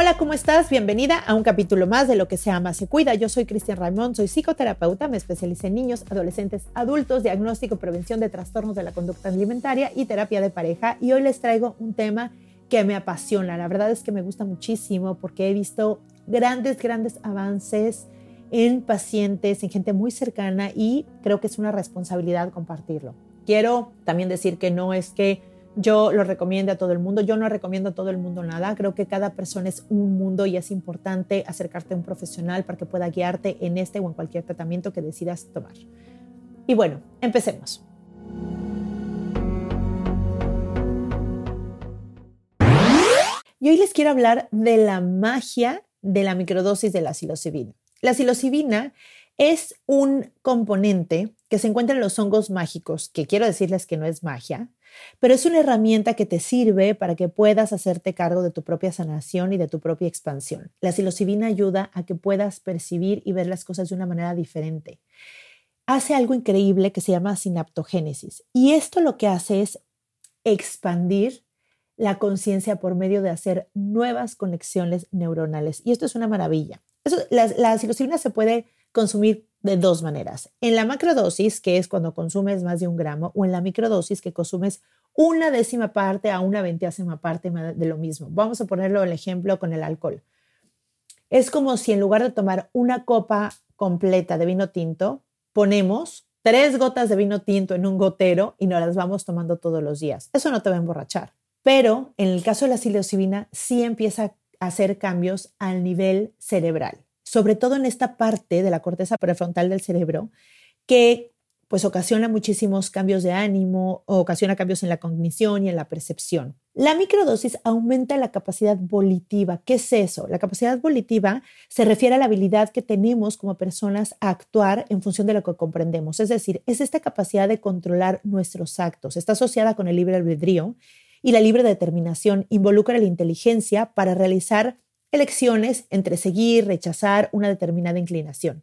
Hola, ¿cómo estás? Bienvenida a un capítulo más de Lo que se ama se cuida. Yo soy Cristian Raimond, soy psicoterapeuta, me especialicé en niños, adolescentes, adultos, diagnóstico, prevención de trastornos de la conducta alimentaria y terapia de pareja. Y hoy les traigo un tema que me apasiona. La verdad es que me gusta muchísimo porque he visto grandes, grandes avances en pacientes, en gente muy cercana y creo que es una responsabilidad compartirlo. Quiero también decir que no es que yo lo recomiendo a todo el mundo. Yo no recomiendo a todo el mundo nada. Creo que cada persona es un mundo y es importante acercarte a un profesional para que pueda guiarte en este o en cualquier tratamiento que decidas tomar. Y bueno, empecemos. Y hoy les quiero hablar de la magia de la microdosis de la psilocibina. La psilocibina es un componente que se encuentra en los hongos mágicos, que quiero decirles que no es magia, pero es una herramienta que te sirve para que puedas hacerte cargo de tu propia sanación y de tu propia expansión. La psilocibina ayuda a que puedas percibir y ver las cosas de una manera diferente. Hace algo increíble que se llama sinaptogénesis y esto lo que hace es expandir la conciencia por medio de hacer nuevas conexiones neuronales. Y esto es una maravilla. la, la psilocibina se puede consumir de dos maneras. En la macrodosis, que es cuando consumes más de un gramo, o en la microdosis, que consumes una décima parte a una veintiésima parte de lo mismo. Vamos a ponerlo el ejemplo con el alcohol. Es como si en lugar de tomar una copa completa de vino tinto, ponemos tres gotas de vino tinto en un gotero y nos las vamos tomando todos los días. Eso no te va a emborrachar. Pero en el caso de la psilocibina, sí empieza a hacer cambios al nivel cerebral sobre todo en esta parte de la corteza prefrontal del cerebro, que pues ocasiona muchísimos cambios de ánimo, ocasiona cambios en la cognición y en la percepción. La microdosis aumenta la capacidad volitiva. ¿Qué es eso? La capacidad volitiva se refiere a la habilidad que tenemos como personas a actuar en función de lo que comprendemos. Es decir, es esta capacidad de controlar nuestros actos. Está asociada con el libre albedrío y la libre determinación. Involucra la inteligencia para realizar elecciones entre seguir, rechazar una determinada inclinación.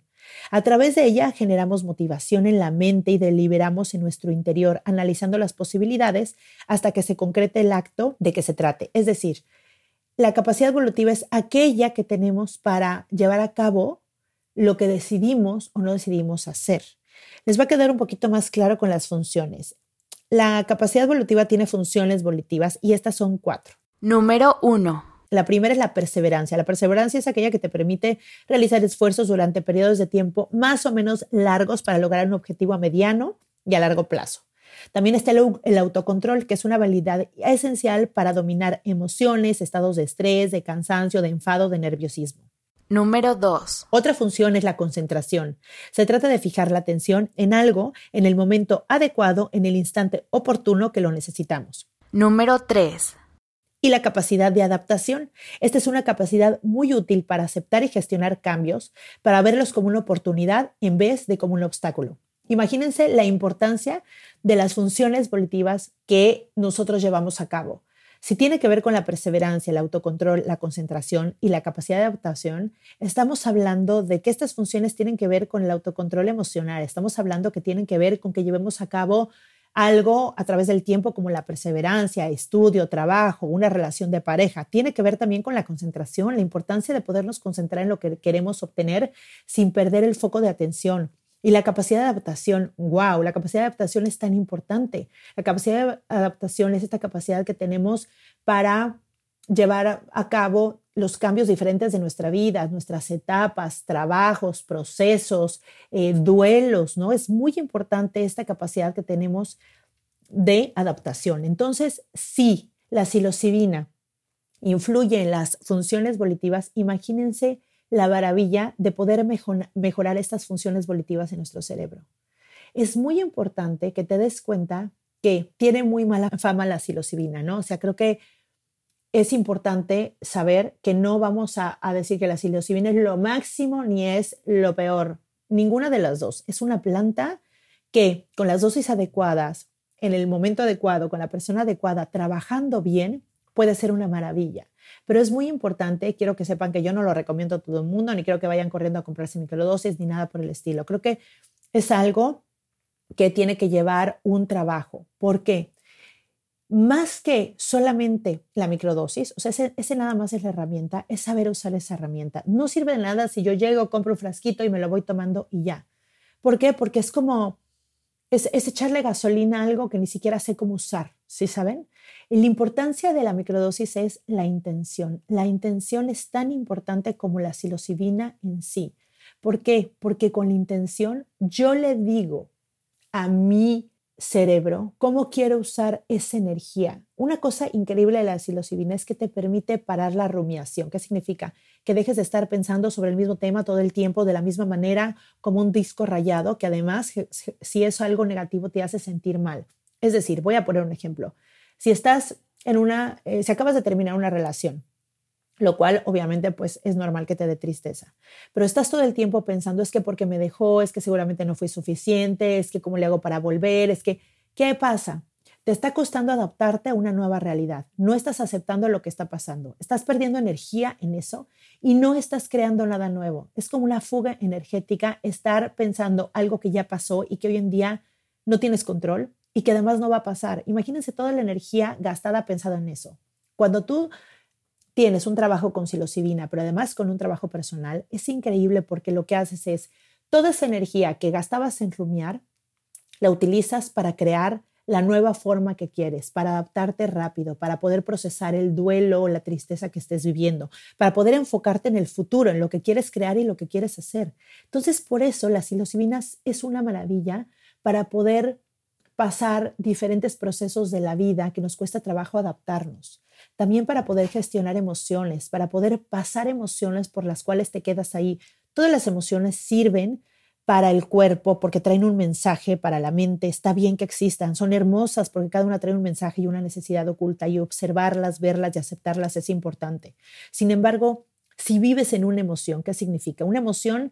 A través de ella generamos motivación en la mente y deliberamos en nuestro interior, analizando las posibilidades hasta que se concrete el acto de que se trate. Es decir, la capacidad evolutiva es aquella que tenemos para llevar a cabo lo que decidimos o no decidimos hacer. Les va a quedar un poquito más claro con las funciones. La capacidad evolutiva tiene funciones volitivas y estas son cuatro. Número uno la primera es la perseverancia. La perseverancia es aquella que te permite realizar esfuerzos durante periodos de tiempo más o menos largos para lograr un objetivo a mediano y a largo plazo. También está el, autocontrol, que es una habilidad esencial para dominar emociones, estados de estrés, de cansancio, de enfado, de nerviosismo. Número 2. Otra función es la concentración. Se trata de fijar la atención en algo en el momento adecuado, en el instante oportuno que lo necesitamos. Número 3 y la capacidad de adaptación. Esta es una capacidad muy útil para aceptar y gestionar cambios, para verlos como una oportunidad en vez de como un obstáculo. Imagínense la importancia de las funciones volitivas que nosotros llevamos a cabo. Si tiene que ver con la perseverancia, el autocontrol, la concentración y la capacidad de adaptación, estamos hablando de que estas funciones tienen que ver con el autocontrol emocional. Estamos hablando que tienen que ver con que llevemos a cabo algo a través del tiempo como la perseverancia, estudio, trabajo, una relación de pareja. Tiene que ver también con la concentración, la importancia de podernos concentrar en lo que queremos obtener sin perder el foco de atención. Y la capacidad de adaptación, wow, la capacidad de adaptación es tan importante. La capacidad de adaptación es esta capacidad que tenemos para llevar a cabo los cambios diferentes de nuestra vida, nuestras etapas, trabajos, procesos, eh, duelos, ¿no? Es muy importante esta capacidad que tenemos de adaptación. Entonces, si la psilocibina influye en las funciones volitivas, imagínense la maravilla de poder mejorar estas funciones volitivas en nuestro cerebro. Es muy importante que te des cuenta que tiene muy mala fama la psilocibina, ¿no? O sea, creo que es importante saber que no vamos a, decir que la psilocibina es lo máximo ni es lo peor. Ninguna de las dos. Es una planta que con las dosis adecuadas, en el momento adecuado, con la persona adecuada, trabajando bien, puede ser una maravilla. Pero es muy importante, quiero que sepan que yo no lo recomiendo a todo el mundo, ni quiero que vayan corriendo a comprarse microdosis, ni nada por el estilo. Creo que es algo que tiene que llevar un trabajo. ¿Por qué? Más que solamente la microdosis, o sea, ese, nada más es la herramienta, es saber usar esa herramienta. No sirve de nada si yo llego, compro un frasquito y me lo voy tomando y ya. ¿Por qué? Porque es como, es, echarle gasolina a algo que ni siquiera sé cómo usar, ¿sí saben? Y la importancia de la microdosis es la intención. La intención es tan importante como la psilocibina en sí. ¿Por qué? Porque con la intención yo le digo a mi cerebro, cómo quiero usar esa energía. Una cosa increíble de la psilocibina es que te permite parar la rumiación. ¿Qué significa? Que dejes de estar pensando sobre el mismo tema todo el tiempo de la misma manera como un disco rayado, que además, si es algo negativo, te hace sentir mal. Es decir, voy a poner un ejemplo. Si estás en una, eh, si acabas de terminar una relación, lo cual obviamente pues es normal que te dé tristeza. Pero estás todo el tiempo pensando es que porque me dejó, es que seguramente no fui suficiente, es que cómo le hago para volver, es que, ¿qué pasa? Te está costando adaptarte a una nueva realidad. No estás aceptando lo que está pasando. Estás perdiendo energía en eso y no estás creando nada nuevo. Es como una fuga energética estar pensando algo que ya pasó y que hoy en día no tienes control y que además no va a pasar. Imagínense toda la energía gastada pensada en eso. Cuando tú tienes un trabajo con psilocibina, pero además con un trabajo personal, es increíble porque lo que haces es toda esa energía que gastabas en rumiar, la utilizas para crear la nueva forma que quieres, para adaptarte rápido, para poder procesar el duelo o la tristeza que estés viviendo, para poder enfocarte en el futuro, en lo que quieres crear y lo que quieres hacer. Entonces, por eso la psilocibina es una maravilla para poder pasar diferentes procesos de la vida que nos cuesta trabajo adaptarnos también para poder gestionar emociones, para poder pasar emociones por las cuales te quedas ahí. Todas las emociones sirven para el cuerpo porque traen un mensaje para la mente, está bien que existan, son hermosas porque cada una trae un mensaje y una necesidad oculta y observarlas, verlas y aceptarlas es importante. Sin embargo, si vives en una emoción, ¿qué significa? Una emoción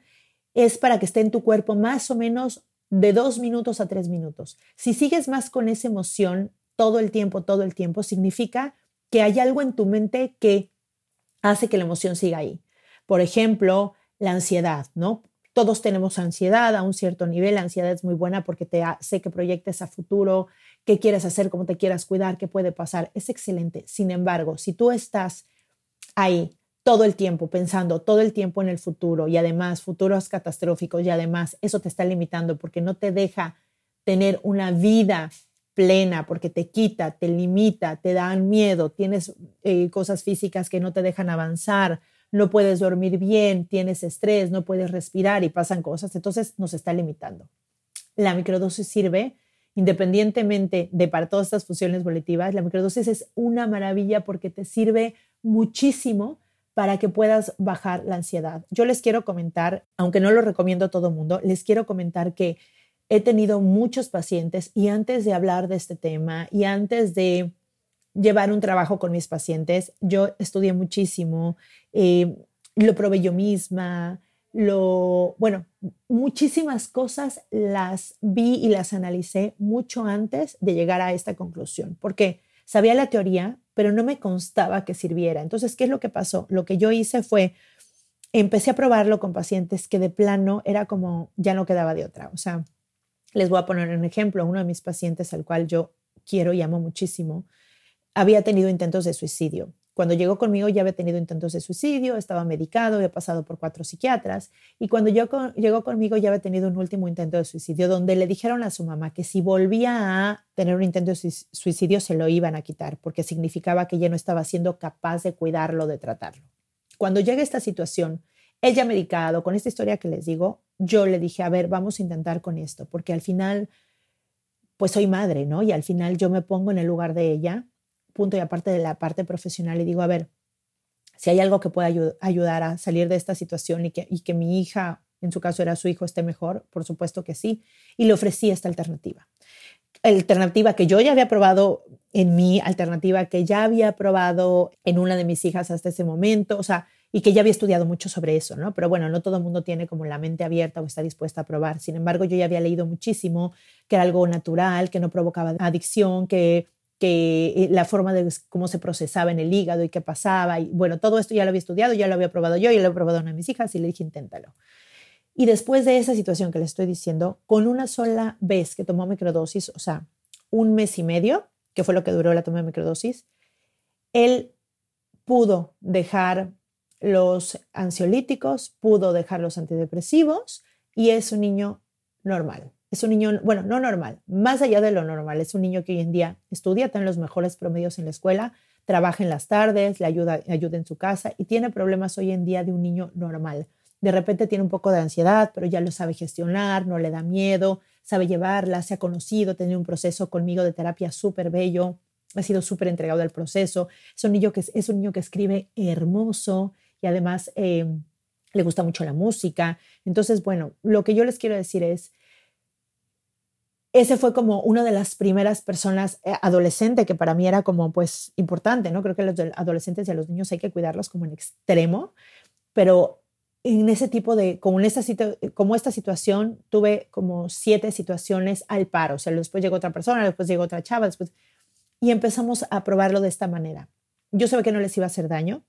es para que esté en tu cuerpo más o menos de dos minutos a tres minutos. Si sigues más con esa emoción todo el tiempo, todo el tiempo, significa que hay algo en tu mente que hace que la emoción siga ahí. Por ejemplo, la ansiedad, ¿no? Todos tenemos ansiedad a un cierto nivel. La ansiedad es muy buena porque te hace que proyectes a futuro, qué quieres hacer, cómo te quieras cuidar, qué puede pasar. Es excelente. Sin embargo, si tú estás ahí todo el tiempo pensando todo el tiempo en el futuro y además futuros catastróficos y además eso te está limitando porque no te deja tener una vida plena porque te quita, te limita, te dan miedo, tienes eh, cosas físicas que no te dejan avanzar, no puedes dormir bien, tienes estrés, no puedes respirar y pasan cosas, entonces nos está limitando. La microdosis sirve independientemente de para todas estas funciones volitivas, la microdosis es una maravilla porque te sirve muchísimo para que puedas bajar la ansiedad. Yo les quiero comentar, aunque no lo recomiendo a todo mundo, les quiero comentar que he tenido muchos pacientes y antes de hablar de este tema y antes de llevar un trabajo con mis pacientes, yo estudié muchísimo, eh, lo probé yo misma, lo, bueno, muchísimas cosas las vi y las analicé mucho antes de llegar a esta conclusión, porque sabía la teoría, pero no me constaba que sirviera. Entonces, ¿qué es lo que pasó? Lo que yo hice fue, empecé a probarlo con pacientes que de plano era como, ya no quedaba de otra. O sea, les voy a poner un ejemplo. Uno de mis pacientes, al cual yo quiero y amo muchísimo, había tenido intentos de suicidio. Cuando llegó conmigo ya había tenido intentos de suicidio, estaba medicado, había pasado por cuatro psiquiatras y cuando yo llegó conmigo ya había tenido un último intento de suicidio donde le dijeron a su mamá que si volvía a tener un intento de suicidio se lo iban a quitar porque significaba que ella no estaba siendo capaz de cuidarlo, de tratarlo. Cuando llega esta situación, ella medicado, con esta historia que les digo, yo le dije, a ver, vamos a intentar con esto, porque al final, pues soy madre, ¿no? Y al final yo me pongo en el lugar de ella punto y aparte de la parte profesional y digo, a ver, si hay algo que pueda ayudar a salir de esta situación y que, y que mi hija, en su caso era su hijo, esté mejor, por supuesto que sí. Y le ofrecí esta alternativa. Alternativa que yo ya había probado en mi alternativa que ya había probado en una de mis hijas hasta ese momento, o sea, y que ya había estudiado mucho sobre eso, ¿no? Pero bueno, no todo el mundo tiene como la mente abierta o está dispuesta a probar. Sin embargo, yo ya había leído muchísimo que era algo natural, que no provocaba adicción, que que la forma de cómo se procesaba en el hígado y qué pasaba. Y bueno, todo esto ya lo había estudiado, ya lo había probado yo, ya lo he probado una de mis hijas y le dije, inténtalo. Y después de esa situación que le estoy diciendo, con una sola vez que tomó microdosis, o sea, un mes y medio, que fue lo que duró la toma de microdosis, él pudo dejar los ansiolíticos, pudo dejar los antidepresivos y es un niño normal. Es un niño, bueno, no normal, más allá de lo normal, es un niño que hoy en día estudia, tiene los mejores promedios en la escuela, trabaja en las tardes, le ayuda, ayuda en su casa y tiene problemas hoy en día de un niño normal. De repente tiene un poco de ansiedad, pero ya lo sabe gestionar, no le da miedo, sabe llevarla, se ha conocido, tiene un proceso conmigo de terapia súper bello, ha sido súper entregado al proceso. Es un niño que, es un niño que escribe hermoso y además eh, le gusta mucho la música. Entonces, bueno, lo que yo les quiero decir es, ese fue como una de las primeras personas eh, adolescente que para mí era como pues importante, ¿no? Creo que los adolescentes y a los niños hay que cuidarlos como en extremo, pero en ese tipo de, como, en esta, como esta situación, tuve como siete situaciones al paro, o sea, después llegó otra persona, después llegó otra chava, después, y empezamos a probarlo de esta manera. Yo sabía que no les iba a hacer daño,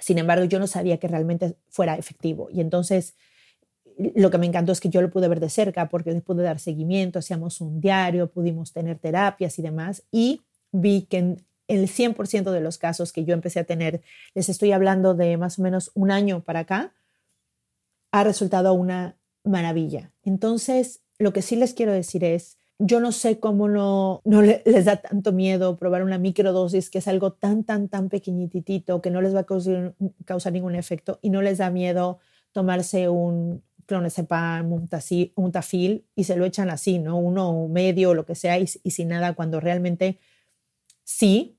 sin embargo, yo no sabía que realmente fuera efectivo, y entonces lo que me encantó es que yo lo pude ver de cerca porque les pude dar seguimiento, hacíamos un diario, pudimos tener terapias y demás, y vi que en el 100% de los casos que yo empecé a tener, les estoy hablando de más o menos un año para acá, ha resultado una maravilla. Entonces, lo que sí les quiero decir es, yo no sé cómo no, no les da tanto miedo probar una microdosis, que es algo tan, tan, tan pequeñitito que no les va a causar, ningún efecto y no les da miedo tomarse un, clonazepam, un tafil y se lo echan así, ¿no? Uno medio o lo que sea y, sin nada, cuando realmente sí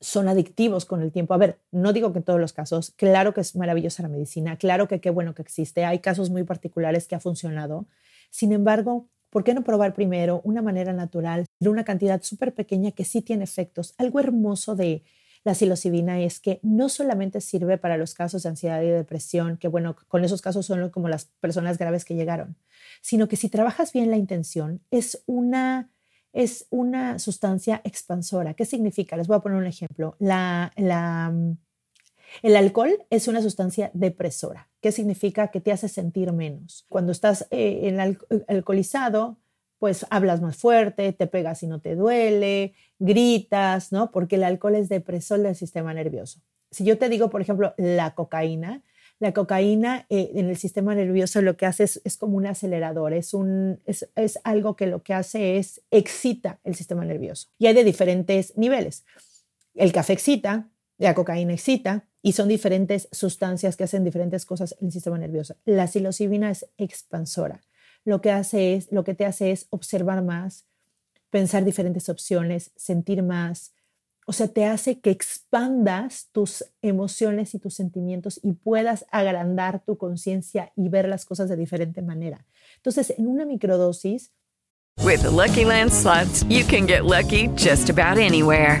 son adictivos con el tiempo. A ver, no digo que en todos los casos, claro que es maravillosa la medicina, claro que qué bueno que existe, hay casos muy particulares que ha funcionado. Sin embargo, ¿por qué no probar primero una manera natural de una cantidad súper pequeña que sí tiene efectos? Algo hermoso de, la psilocibina es que no solamente sirve para los casos de ansiedad y depresión, que bueno, con esos casos son como las personas graves que llegaron, sino que si trabajas bien la intención, es una, es una sustancia expansora. ¿Qué significa? Les voy a poner un ejemplo. La, la, el alcohol es una sustancia depresora. ¿Qué significa? Que te hace sentir menos. Cuando estás eh, en alcoholizado, pues hablas más fuerte, te pegas y no te duele, gritas, ¿no? Porque el alcohol es depresor del sistema nervioso. Si yo te digo, por ejemplo, la cocaína, la cocaína eh, en el sistema nervioso lo que hace es, como un acelerador, es, un, es, es, algo que lo que hace es excita el sistema nervioso. Y hay de diferentes niveles. El café excita, la cocaína excita, y son diferentes sustancias que hacen diferentes cosas en el sistema nervioso. La psilocibina es expansora lo que, hace es, lo que te hace es observar más, pensar diferentes opciones, sentir más. O sea, te hace que expandas tus emociones y tus sentimientos y puedas agrandar tu conciencia y ver las cosas de diferente manera. Entonces, en una microdosis. With Lucky Land slots, you can get lucky just about anywhere.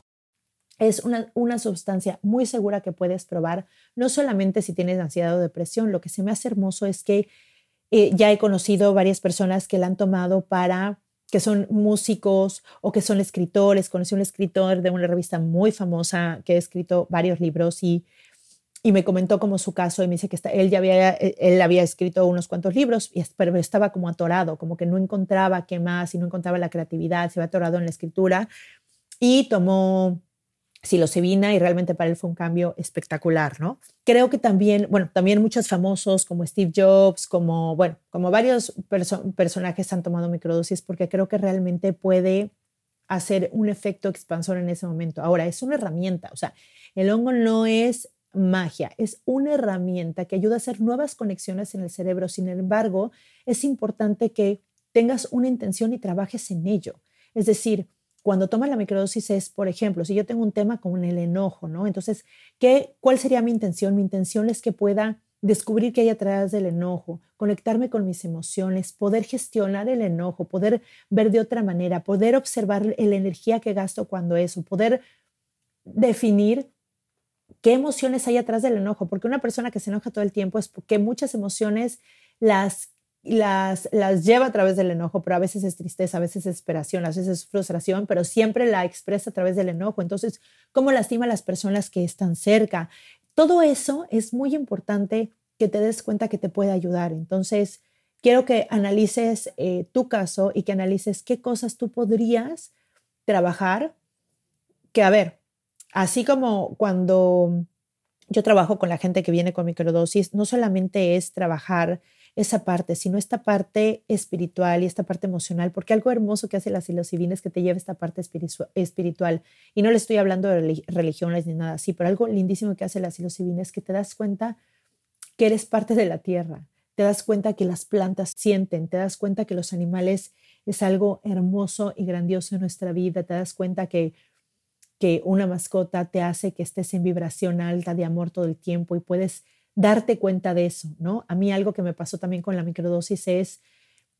Es una, una, sustancia muy segura que puedes probar, no solamente si tienes ansiedad o depresión, lo que se me hace hermoso es que eh, ya he conocido varias personas que la han tomado para que son músicos o que son escritores. Conocí un escritor de una revista muy famosa que ha escrito varios libros y, y me comentó como su caso y me dice que está, él ya había, él había escrito unos cuantos libros, pero estaba como atorado, como que no encontraba qué más y no encontraba la creatividad, se había atorado en la escritura y tomó psilocibina y realmente para él fue un cambio espectacular, ¿no? Creo que también, bueno, también muchos famosos como Steve Jobs, como, bueno, como varios personajes han tomado microdosis porque creo que realmente puede hacer un efecto expansor en ese momento. Ahora, es una herramienta, o sea, el hongo no es magia, es una herramienta que ayuda a hacer nuevas conexiones en el cerebro. Sin embargo, es importante que tengas una intención y trabajes en ello. Es decir, cuando tomas la microdosis es, por ejemplo, si yo tengo un tema con el enojo, ¿no? Entonces, ¿qué, ¿cuál sería mi intención? Mi intención es que pueda descubrir qué hay atrás del enojo, conectarme con mis emociones, poder gestionar el enojo, poder ver de otra manera, poder observar la energía que gasto cuando eso, poder definir qué emociones hay atrás del enojo, porque una persona que se enoja todo el tiempo es porque muchas emociones las las, las lleva a través del enojo, pero a veces es tristeza, a veces es desesperación, a veces es frustración, pero siempre la expresa a través del enojo. Entonces, ¿cómo lastima a las personas que están cerca? Todo eso es muy importante que te des cuenta que te puede ayudar. Entonces, quiero que analices eh, tu caso y que analices qué cosas tú podrías trabajar. Que, a ver, así como cuando yo trabajo con la gente que viene con microdosis, no solamente es trabajar esa parte, sino esta parte espiritual y esta parte emocional, porque algo hermoso que hace la psilocibina es que te lleva esta parte espiritual. Y no le estoy hablando de religiones ni nada así, pero algo lindísimo que hace la psilocibina es que te das cuenta que eres parte de la tierra, te das cuenta que las plantas sienten, te das cuenta que los animales es algo hermoso y grandioso en nuestra vida, te das cuenta que que una mascota te hace que estés en vibración alta de amor todo el tiempo y puedes darte cuenta de eso, ¿no? A mí algo que me pasó también con la microdosis es,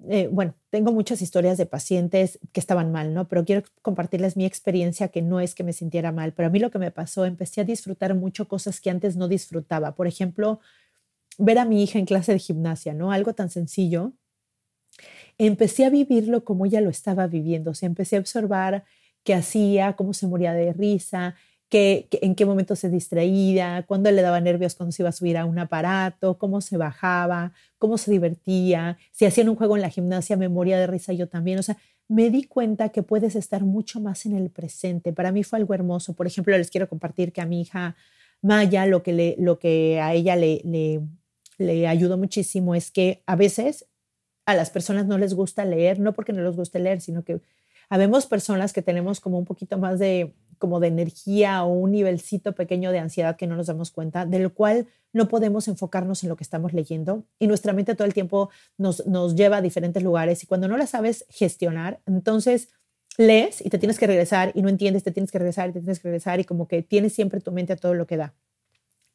eh, bueno, tengo muchas historias de pacientes que estaban mal, ¿no? Pero quiero compartirles mi experiencia que no es que me sintiera mal, pero a mí lo que me pasó, empecé a disfrutar mucho cosas que antes no disfrutaba. Por ejemplo, ver a mi hija en clase de gimnasia, ¿no? Algo tan sencillo. Empecé a vivirlo como ella lo estaba viviendo, o sea, empecé a observar qué hacía, cómo se moría de risa, en qué momento se distraía, cuándo le daba nervios cuando se iba a subir a un aparato, cómo se bajaba, cómo se divertía, si hacían un juego en la gimnasia, me moría de risa yo también. O sea, me di cuenta que puedes estar mucho más en el presente. Para mí fue algo hermoso. Por ejemplo, les quiero compartir que a mi hija Maya, lo que, le, lo que a ella le, le, le ayudó muchísimo es que a veces a las personas no les gusta leer, no porque no les guste leer, sino que habemos personas que tenemos como un poquito más de como de energía o un nivelcito pequeño de ansiedad que no nos damos cuenta, del cual no podemos enfocarnos en lo que estamos leyendo y nuestra mente todo el tiempo nos, nos lleva a diferentes lugares y cuando no la sabes gestionar, entonces lees y te tienes que regresar y no entiendes, te tienes que regresar y te tienes que regresar y como que tienes siempre tu mente a todo lo que da.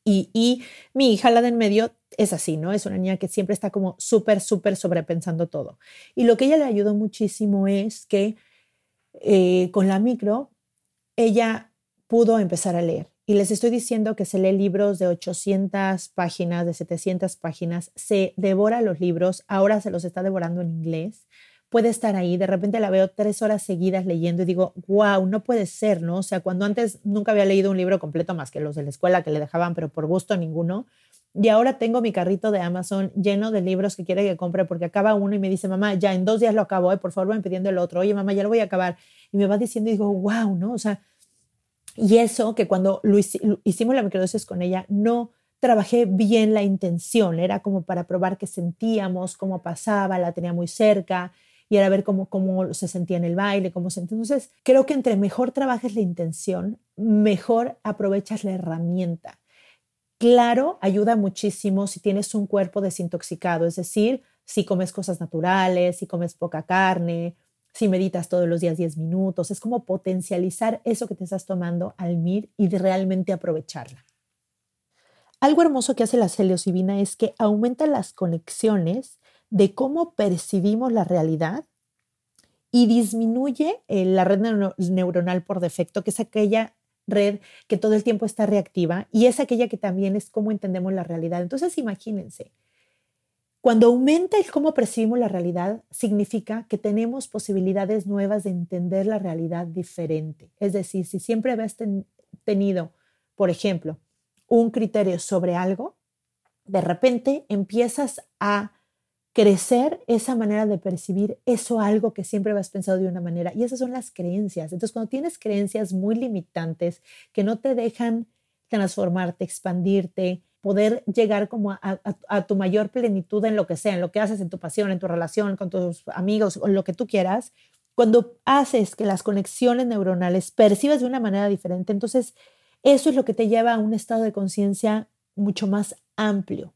Y, y mi hija, la de en medio, es así, ¿no? Es una niña que siempre está como súper, súper sobrepensando todo. Y lo que ella le ayudó muchísimo es que eh, con la micro ella pudo empezar a leer. Y les estoy diciendo que se lee libros de 800 páginas, de 700 páginas, se devora los libros, ahora se los está devorando en inglés, puede estar ahí, de repente la veo tres horas seguidas leyendo y digo, wow, no puede ser, ¿no? O sea, cuando antes nunca había leído un libro completo más que los de la escuela que le dejaban, pero por gusto ninguno. Y ahora tengo mi carrito de Amazon lleno de libros que quiere que compre porque acaba uno y me dice, mamá, ya en dos días lo acabo, ¿eh? por favor, ven pidiendo el otro. Oye, mamá, ya lo voy a acabar y me va diciendo y digo, wow, ¿no? O sea, y eso que cuando lo hicimos la microdosis con ella, no trabajé bien la intención, era como para probar qué sentíamos, cómo pasaba, la tenía muy cerca y era ver cómo, cómo se sentía en el baile, cómo se... Entonces, creo que entre mejor trabajes la intención, mejor aprovechas la herramienta. Claro, ayuda muchísimo si tienes un cuerpo desintoxicado, es decir, si comes cosas naturales, si comes poca carne, si meditas todos los días 10 minutos, es como potencializar eso que te estás tomando al MIR y realmente aprovecharla. Algo hermoso que hace la psilocibina es que aumenta las conexiones de cómo percibimos la realidad y disminuye eh, la red neuronal por defecto, que es aquella red que todo el tiempo está reactiva y es aquella que también es cómo entendemos la realidad. Entonces, imagínense, cuando aumenta el cómo percibimos la realidad, significa que tenemos posibilidades nuevas de entender la realidad diferente. Es decir, si siempre habías tenido, por ejemplo, un criterio sobre algo, de repente empiezas a crecer esa manera de percibir eso algo que siempre habías pensado de una manera. Y esas son las creencias. Entonces, cuando tienes creencias muy limitantes que no te dejan transformarte, expandirte, poder llegar como a, tu mayor plenitud en lo que sea, en lo que haces, en tu pasión, en tu relación con tus amigos o lo que tú quieras, cuando haces que las conexiones neuronales percibas de una manera diferente, entonces eso es lo que te lleva a un estado de conciencia mucho más amplio.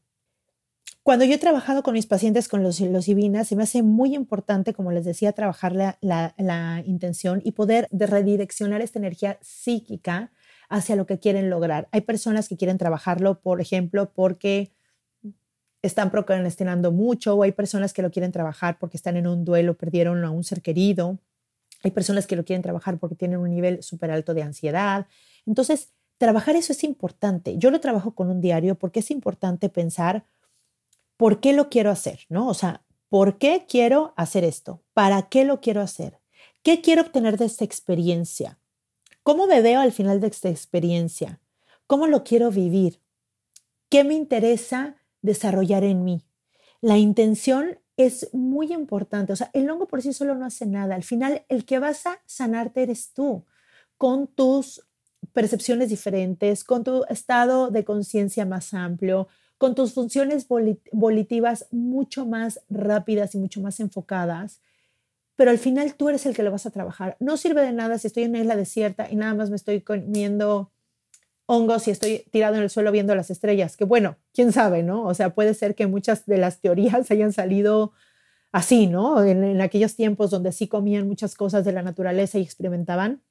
Cuando yo he trabajado con mis pacientes con los psilocibinas, se me hace muy importante, como les decía, trabajar la, la intención y poder redireccionar esta energía psíquica hacia lo que quieren lograr. Hay personas que quieren trabajarlo, por ejemplo, porque están procrastinando mucho o hay personas que lo quieren trabajar porque están en un duelo, perdieron a un ser querido. Hay personas que lo quieren trabajar porque tienen un nivel súper alto de ansiedad. Entonces, trabajar eso es importante. Yo lo trabajo con un diario porque es importante pensar por qué lo quiero hacer, ¿no? O sea, ¿por qué quiero hacer esto? ¿Para qué lo quiero hacer? ¿Qué quiero obtener de esta experiencia? ¿Cómo me veo al final de esta experiencia? ¿Cómo lo quiero vivir? ¿Qué me interesa desarrollar en mí? La intención es muy importante. O sea, el hongo por sí solo no hace nada. Al final, el que vas a sanarte eres tú, con tus percepciones diferentes, con tu estado de conciencia más amplio, con tus funciones volitivas mucho más rápidas y mucho más enfocadas pero al final tú eres el que lo vas a trabajar. No sirve de nada si estoy en una isla desierta y nada más me estoy comiendo hongos y estoy tirado en el suelo viendo las estrellas, que bueno, quién sabe, ¿no? O sea, puede ser que muchas de las teorías hayan salido así, ¿no? En, aquellos tiempos donde sí comían muchas cosas de la naturaleza y experimentaban.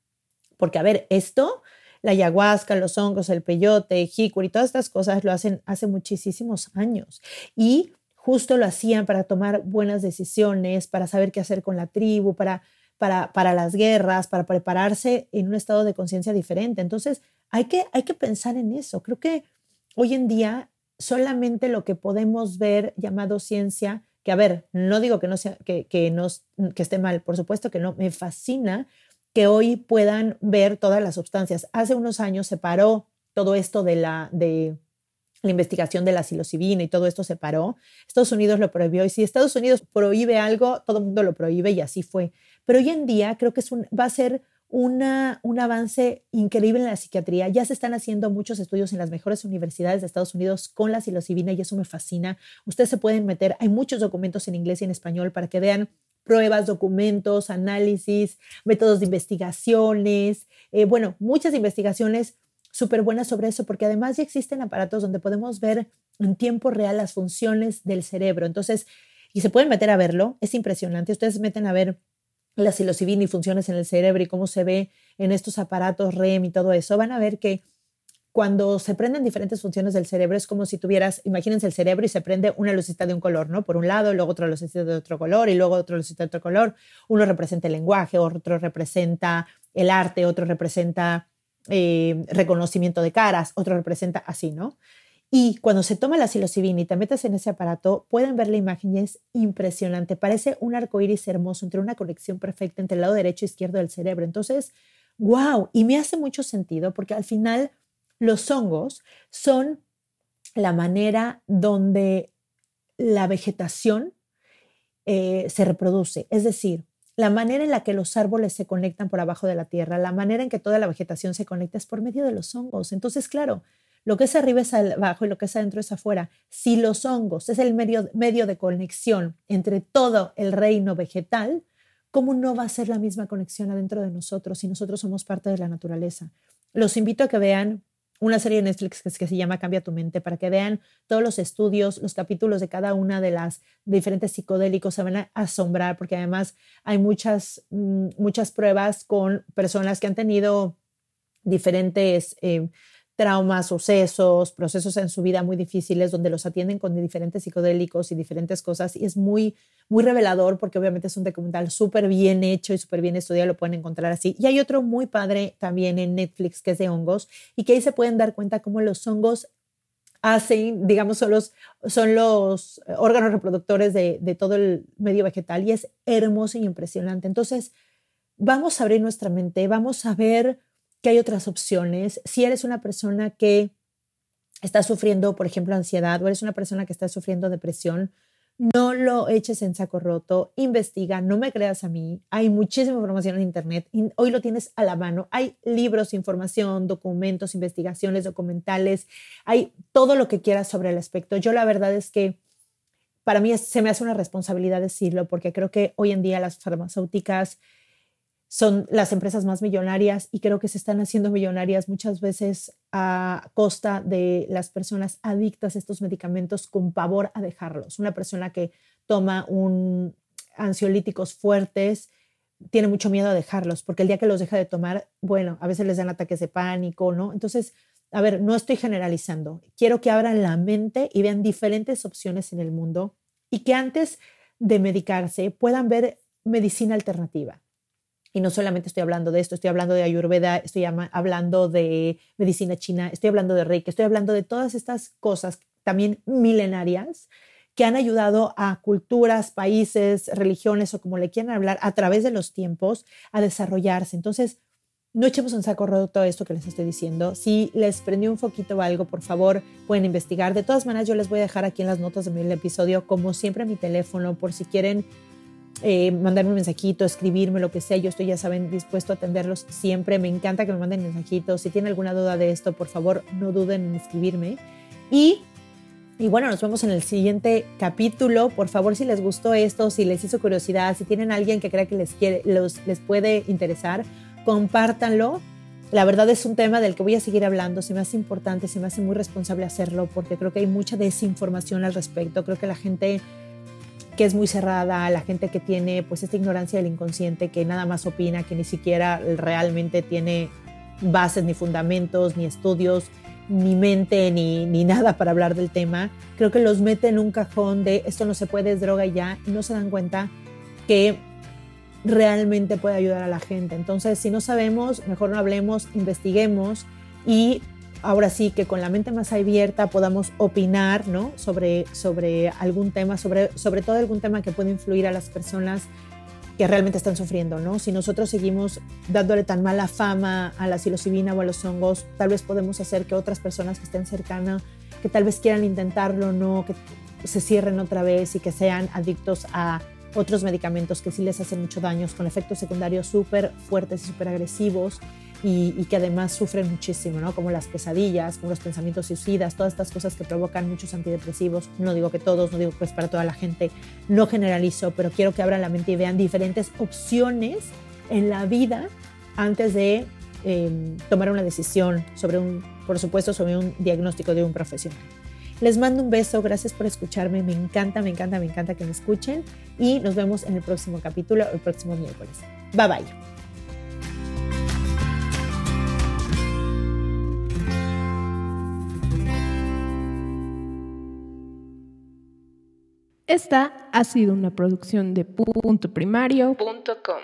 Porque, a ver, esto, la ayahuasca, los hongos, el peyote, y todas estas cosas lo hacen hace muchísimos años. Y justo lo hacían para tomar buenas decisiones, para saber qué hacer con la tribu, para, para, para las guerras, para prepararse en un estado de conciencia diferente. Entonces, hay que, hay que pensar en eso. Creo que hoy en día solamente lo que podemos ver llamado ciencia, que a ver, no digo que no sea que, que, que esté mal, por supuesto que no, me fascina que hoy puedan ver todas las sustancias. Hace unos años se paró todo esto de la de la investigación de la psilocibina y todo esto se paró. Estados Unidos lo prohibió y si Estados Unidos prohíbe algo, todo el mundo lo prohíbe y así fue. Pero hoy en día creo que es va a ser una, un avance increíble en la psiquiatría. Ya se están haciendo muchos estudios en las mejores universidades de Estados Unidos con la psilocibina y eso me fascina. Ustedes se pueden meter, hay muchos documentos en inglés y en español para que vean pruebas, documentos, análisis, métodos de investigaciones, eh, bueno, muchas investigaciones súper buena sobre eso, porque además ya existen aparatos donde podemos ver en tiempo real las funciones del cerebro. Entonces, y se pueden meter a verlo, es impresionante. Ustedes meten a ver la psilocibina y funciones en el cerebro y cómo se ve en estos aparatos REM y todo eso, van a ver que cuando se prenden diferentes funciones del cerebro es como si tuvieras, imagínense el cerebro y se prende una lucita de un color, ¿no? Por un lado, luego otra lucita de otro color y luego otra lucita de otro color. Uno representa el lenguaje, otro representa el arte, otro representa eh, reconocimiento de caras, otro representa así, ¿no? Y cuando se toma la psilocibina y te metes en ese aparato, pueden ver la imagen y es impresionante. Parece un arco iris hermoso entre una conexión perfecta entre el lado derecho e izquierdo del cerebro. Entonces, wow, y me hace mucho sentido porque al final los hongos son la manera donde la vegetación eh, se reproduce. Es decir, la manera en la que los árboles se conectan por abajo de la tierra, la manera en que toda la vegetación se conecta es por medio de los hongos. Entonces, claro, lo que es arriba es abajo y lo que es adentro es afuera. Si los hongos es el medio, medio de conexión entre todo el reino vegetal, ¿cómo no va a ser la misma conexión adentro de nosotros si nosotros somos parte de la naturaleza? Los invito a que vean una serie de Netflix que, se llama Cambia tu mente para que vean todos los estudios, los capítulos de cada una de las diferentes psicodélicos, se van a asombrar porque además hay muchas, mm, muchas pruebas con personas que han tenido diferentes eh, traumas, sucesos, procesos en su vida muy difíciles donde los atienden con diferentes psicodélicos y diferentes cosas y es muy, muy revelador porque obviamente es un documental súper bien hecho y súper bien estudiado, lo pueden encontrar así. Y hay otro muy padre también en Netflix que es de hongos y que ahí se pueden dar cuenta cómo los hongos hacen, digamos, son los, son los órganos reproductores de, de todo el medio vegetal y es hermoso y impresionante. Entonces, vamos a abrir nuestra mente, vamos a ver que hay otras opciones. Si eres una persona que está sufriendo, por ejemplo, ansiedad o eres una persona que está sufriendo depresión, no lo eches en saco roto, investiga, no me creas a mí. Hay muchísima información en Internet. Hoy lo tienes a la mano. Hay libros, información, documentos, investigaciones, documentales. Hay todo lo que quieras sobre el aspecto. Yo la verdad es que para mí se me hace una responsabilidad decirlo porque creo que hoy en día las farmacéuticas son las empresas más millonarias y creo que se están haciendo millonarias muchas veces a costa de las personas adictas a estos medicamentos con pavor a dejarlos. Una persona que toma un ansiolíticos fuertes tiene mucho miedo a dejarlos porque el día que los deja de tomar, bueno, a veces les dan ataques de pánico, ¿no? Entonces, a ver, no estoy generalizando. Quiero que abran la mente y vean diferentes opciones en el mundo y que antes de medicarse puedan ver medicina alternativa y no solamente estoy hablando de esto, estoy hablando de Ayurveda, estoy hablando de medicina china, estoy hablando de Reiki, estoy hablando de todas estas cosas también milenarias que han ayudado a culturas, países, religiones o como le quieran hablar a través de los tiempos a desarrollarse. Entonces, no echemos en saco roto todo esto que les estoy diciendo. Si les prendió un foquito o algo, por favor, pueden investigar. De todas maneras, yo les voy a dejar aquí en las notas de mi episodio, como siempre, mi teléfono, por si quieren eh, mandarme un mensajito, escribirme, lo que sea. Yo estoy, ya saben, dispuesto a atenderlos siempre. Me encanta que me manden mensajitos. Si tienen alguna duda de esto, por favor, no duden en escribirme. Y, y bueno, nos vemos en el siguiente capítulo. Por favor, si les gustó esto, si les hizo curiosidad, si tienen alguien que crea que les, quiere, los, les puede interesar, compártanlo. La verdad es un tema del que voy a seguir hablando, se me hace importante, se me hace muy responsable hacerlo porque creo que hay mucha desinformación al respecto, creo que la gente que es muy cerrada, la gente que tiene pues esta ignorancia del inconsciente, que nada más opina, que ni siquiera realmente tiene bases ni fundamentos, ni estudios, ni mente, ni, ni nada para hablar del tema, creo que los mete en un cajón de esto no se puede, es droga y ya, y no se dan cuenta que realmente puede ayudar a la gente. Entonces, si no sabemos, mejor no hablemos, investiguemos y ahora sí que con la mente más abierta podamos opinar ¿no? sobre, sobre algún tema, sobre, sobre todo algún tema que puede influir a las personas que realmente están sufriendo, ¿no? Si nosotros seguimos dándole tan mala fama a la psilocibina o a los hongos, tal vez podemos hacer que otras personas que estén cercanas, que tal vez quieran intentarlo, ¿no? Que se cierren otra vez y que sean adictos a otros medicamentos que sí les hacen mucho daño, con efectos secundarios súper fuertes y súper agresivos y, que además sufren muchísimo, ¿no? como las pesadillas, como los pensamientos suicidas, todas estas cosas que provocan muchos antidepresivos. No digo que todos, no digo que para toda la gente, no generalizo, pero quiero que abran la mente y vean diferentes opciones en la vida antes de em, tomar una decisión sobre un, por supuesto, sobre un diagnóstico de un profesional. Les mando un beso, gracias por escucharme, me encanta, me encanta, me encanta que me escuchen y nos vemos en el próximo capítulo, el próximo miércoles. Bye bye. Esta ha sido una producción de punto primario.com.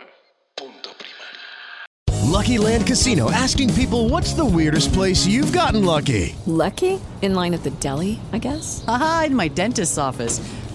Lucky Land Casino asking people what's the weirdest place you've gotten lucky? Lucky? In line at the deli, I guess. Aha, in my dentist's office.